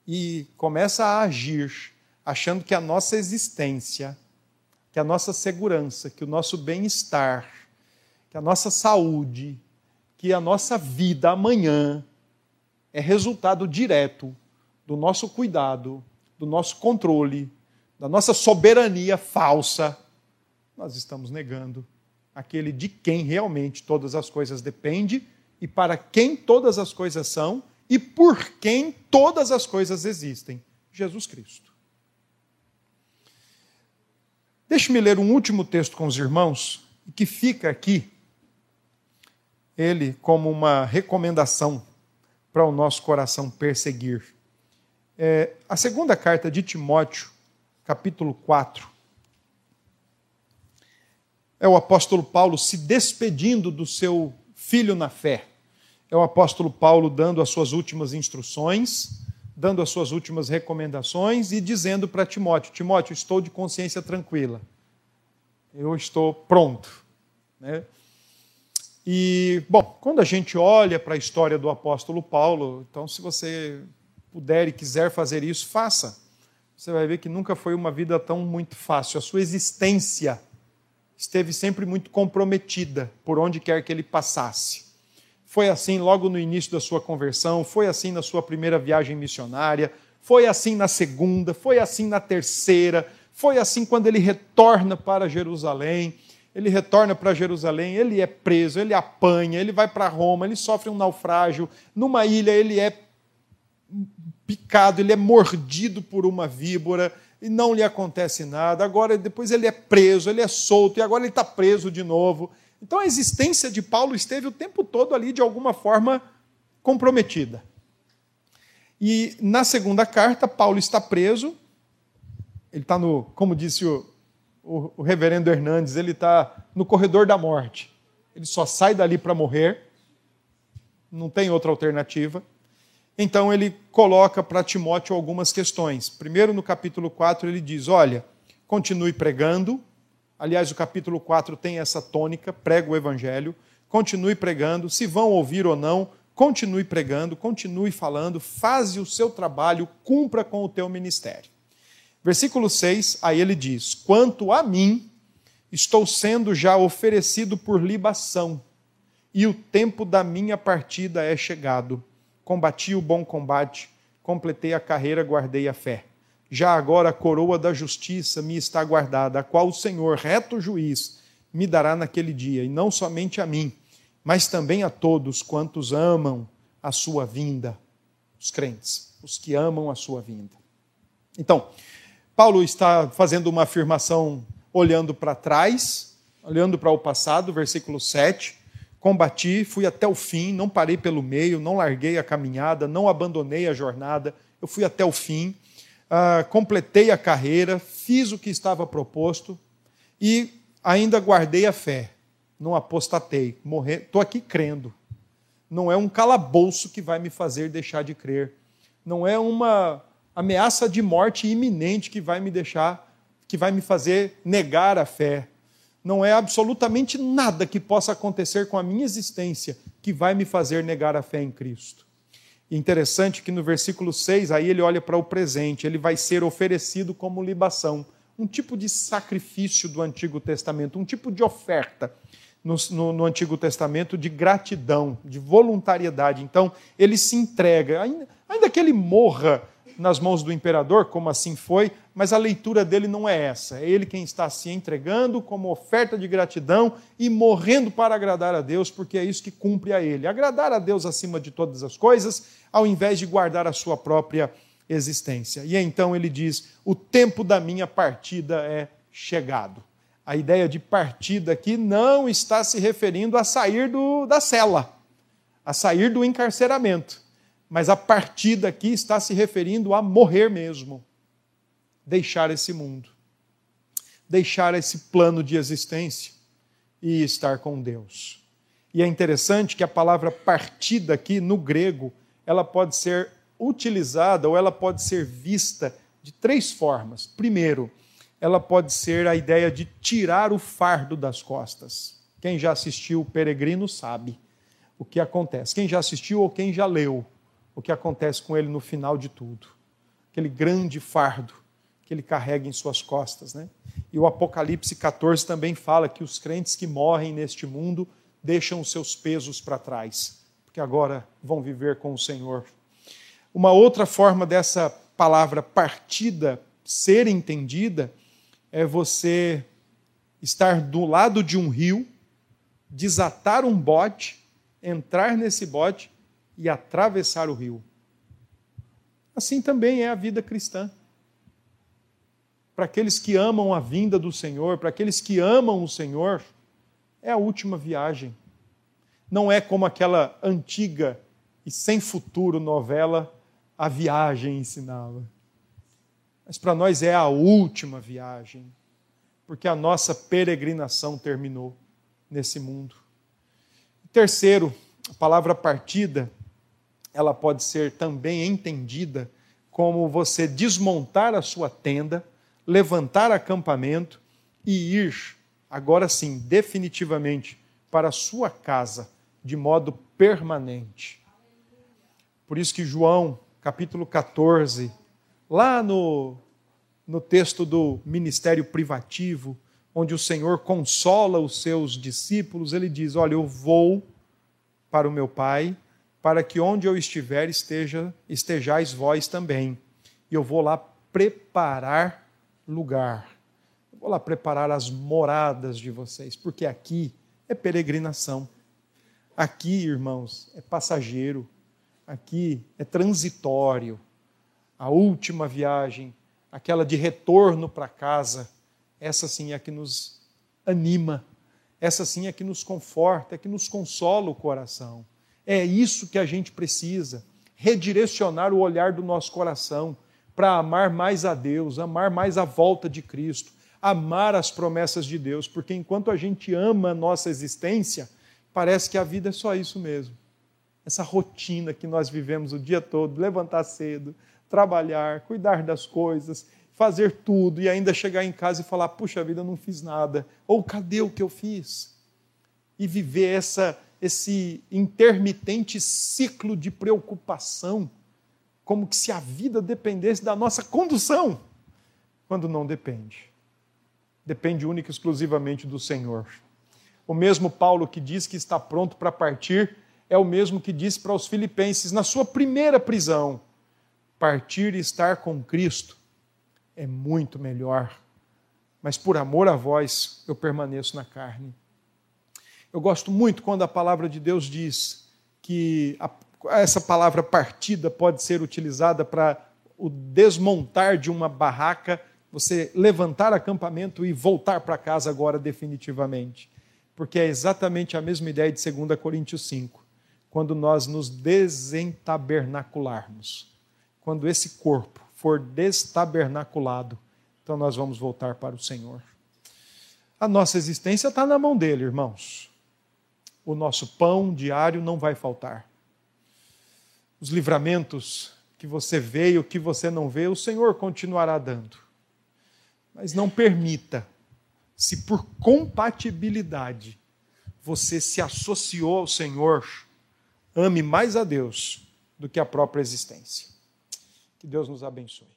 e começa a agir achando que a nossa existência, que a nossa segurança, que o nosso bem-estar, que a nossa saúde, que a nossa vida amanhã é resultado direto do nosso cuidado, do nosso controle, da nossa soberania falsa, nós estamos negando aquele de quem realmente todas as coisas dependem e para quem todas as coisas são e por quem todas as coisas existem: Jesus Cristo. Deixe-me ler um último texto com os irmãos, que fica aqui, ele como uma recomendação para o nosso coração perseguir. É, a segunda carta de Timóteo, capítulo 4, é o apóstolo Paulo se despedindo do seu filho na fé. É o apóstolo Paulo dando as suas últimas instruções, dando as suas últimas recomendações e dizendo para Timóteo: Timóteo, estou de consciência tranquila. Eu estou pronto. Né? E, bom, quando a gente olha para a história do apóstolo Paulo, então, se você puder e quiser fazer isso, faça. Você vai ver que nunca foi uma vida tão muito fácil. A sua existência esteve sempre muito comprometida por onde quer que ele passasse. Foi assim logo no início da sua conversão, foi assim na sua primeira viagem missionária, foi assim na segunda, foi assim na terceira, foi assim quando ele retorna para Jerusalém. Ele retorna para Jerusalém, ele é preso, ele apanha, ele vai para Roma, ele sofre um naufrágio. Numa ilha, ele é picado, ele é mordido por uma víbora e não lhe acontece nada. Agora, depois ele é preso, ele é solto e agora ele está preso de novo. Então a existência de Paulo esteve o tempo todo ali, de alguma forma, comprometida. E na segunda carta, Paulo está preso. Ele está no, como disse o, o, o reverendo Hernandes, ele está no corredor da morte. Ele só sai dali para morrer. Não tem outra alternativa. Então ele coloca para Timóteo algumas questões. Primeiro, no capítulo 4, ele diz: Olha, continue pregando. Aliás, o capítulo 4 tem essa tônica: prega o evangelho, continue pregando. Se vão ouvir ou não, continue pregando, continue falando, faze o seu trabalho, cumpra com o teu ministério. Versículo 6, aí ele diz: Quanto a mim, estou sendo já oferecido por libação, e o tempo da minha partida é chegado combati o bom combate, completei a carreira, guardei a fé. Já agora a coroa da justiça me está guardada, a qual o Senhor, reto juiz, me dará naquele dia, e não somente a mim, mas também a todos quantos amam a sua vinda, os crentes, os que amam a sua vinda. Então, Paulo está fazendo uma afirmação olhando para trás, olhando para o passado, versículo 7, Combati, fui até o fim, não parei pelo meio, não larguei a caminhada, não abandonei a jornada, eu fui até o fim, uh, completei a carreira, fiz o que estava proposto e ainda guardei a fé, não apostatei, estou aqui crendo. Não é um calabouço que vai me fazer deixar de crer, não é uma ameaça de morte iminente que vai me deixar, que vai me fazer negar a fé não é absolutamente nada que possa acontecer com a minha existência que vai me fazer negar a fé em Cristo. Interessante que no versículo 6, aí ele olha para o presente, ele vai ser oferecido como libação, um tipo de sacrifício do Antigo Testamento, um tipo de oferta no, no, no Antigo Testamento de gratidão, de voluntariedade. Então, ele se entrega, ainda, ainda que ele morra nas mãos do imperador, como assim foi, mas a leitura dele não é essa. É ele quem está se entregando como oferta de gratidão e morrendo para agradar a Deus, porque é isso que cumpre a ele. Agradar a Deus acima de todas as coisas, ao invés de guardar a sua própria existência. E então ele diz: O tempo da minha partida é chegado. A ideia de partida aqui não está se referindo a sair do, da cela, a sair do encarceramento mas a partida aqui está se referindo a morrer mesmo. Deixar esse mundo. Deixar esse plano de existência e estar com Deus. E é interessante que a palavra partida aqui no grego, ela pode ser utilizada ou ela pode ser vista de três formas. Primeiro, ela pode ser a ideia de tirar o fardo das costas. Quem já assistiu o Peregrino sabe o que acontece. Quem já assistiu ou quem já leu o que acontece com ele no final de tudo. Aquele grande fardo que ele carrega em suas costas. Né? E o Apocalipse 14 também fala que os crentes que morrem neste mundo deixam os seus pesos para trás, porque agora vão viver com o Senhor. Uma outra forma dessa palavra partida ser entendida é você estar do lado de um rio, desatar um bote, entrar nesse bote e atravessar o rio. Assim também é a vida cristã. Para aqueles que amam a vinda do Senhor, para aqueles que amam o Senhor, é a última viagem. Não é como aquela antiga e sem futuro novela a viagem ensinava. Mas para nós é a última viagem, porque a nossa peregrinação terminou nesse mundo. Terceiro, a palavra partida, ela pode ser também entendida como você desmontar a sua tenda, levantar acampamento e ir, agora sim, definitivamente, para a sua casa, de modo permanente. Por isso que João, capítulo 14, lá no, no texto do ministério privativo, onde o Senhor consola os seus discípulos, ele diz: Olha, eu vou para o meu Pai, para que onde eu estiver esteja, estejais vós também. E eu vou lá preparar lugar. Eu vou lá preparar as moradas de vocês, porque aqui é peregrinação. Aqui, irmãos, é passageiro. Aqui é transitório. A última viagem, aquela de retorno para casa, essa sim é que nos anima essa sim é que nos conforta, é que nos consola o coração. É isso que a gente precisa, redirecionar o olhar do nosso coração para amar mais a Deus, amar mais a volta de Cristo, amar as promessas de Deus, porque enquanto a gente ama a nossa existência, parece que a vida é só isso mesmo. Essa rotina que nós vivemos o dia todo, levantar cedo, trabalhar, cuidar das coisas, fazer tudo e ainda chegar em casa e falar: puxa vida, não fiz nada. Ou cadê o que eu fiz? E viver essa, esse intermitente ciclo de preocupação, como que se a vida dependesse da nossa condução, quando não depende. Depende única e exclusivamente do Senhor. O mesmo Paulo que diz que está pronto para partir é o mesmo que disse para os filipenses na sua primeira prisão: partir e estar com Cristo é muito melhor. Mas por amor a vós, eu permaneço na carne. Eu gosto muito quando a palavra de Deus diz que a, essa palavra partida pode ser utilizada para o desmontar de uma barraca, você levantar acampamento e voltar para casa agora definitivamente. Porque é exatamente a mesma ideia de 2 Coríntios 5, quando nós nos desentabernacularmos, quando esse corpo for destabernaculado, então nós vamos voltar para o Senhor. A nossa existência está na mão dele, irmãos. O nosso pão diário não vai faltar. Os livramentos que você vê e o que você não vê, o Senhor continuará dando. Mas não permita, se por compatibilidade você se associou ao Senhor, ame mais a Deus do que a própria existência. Que Deus nos abençoe.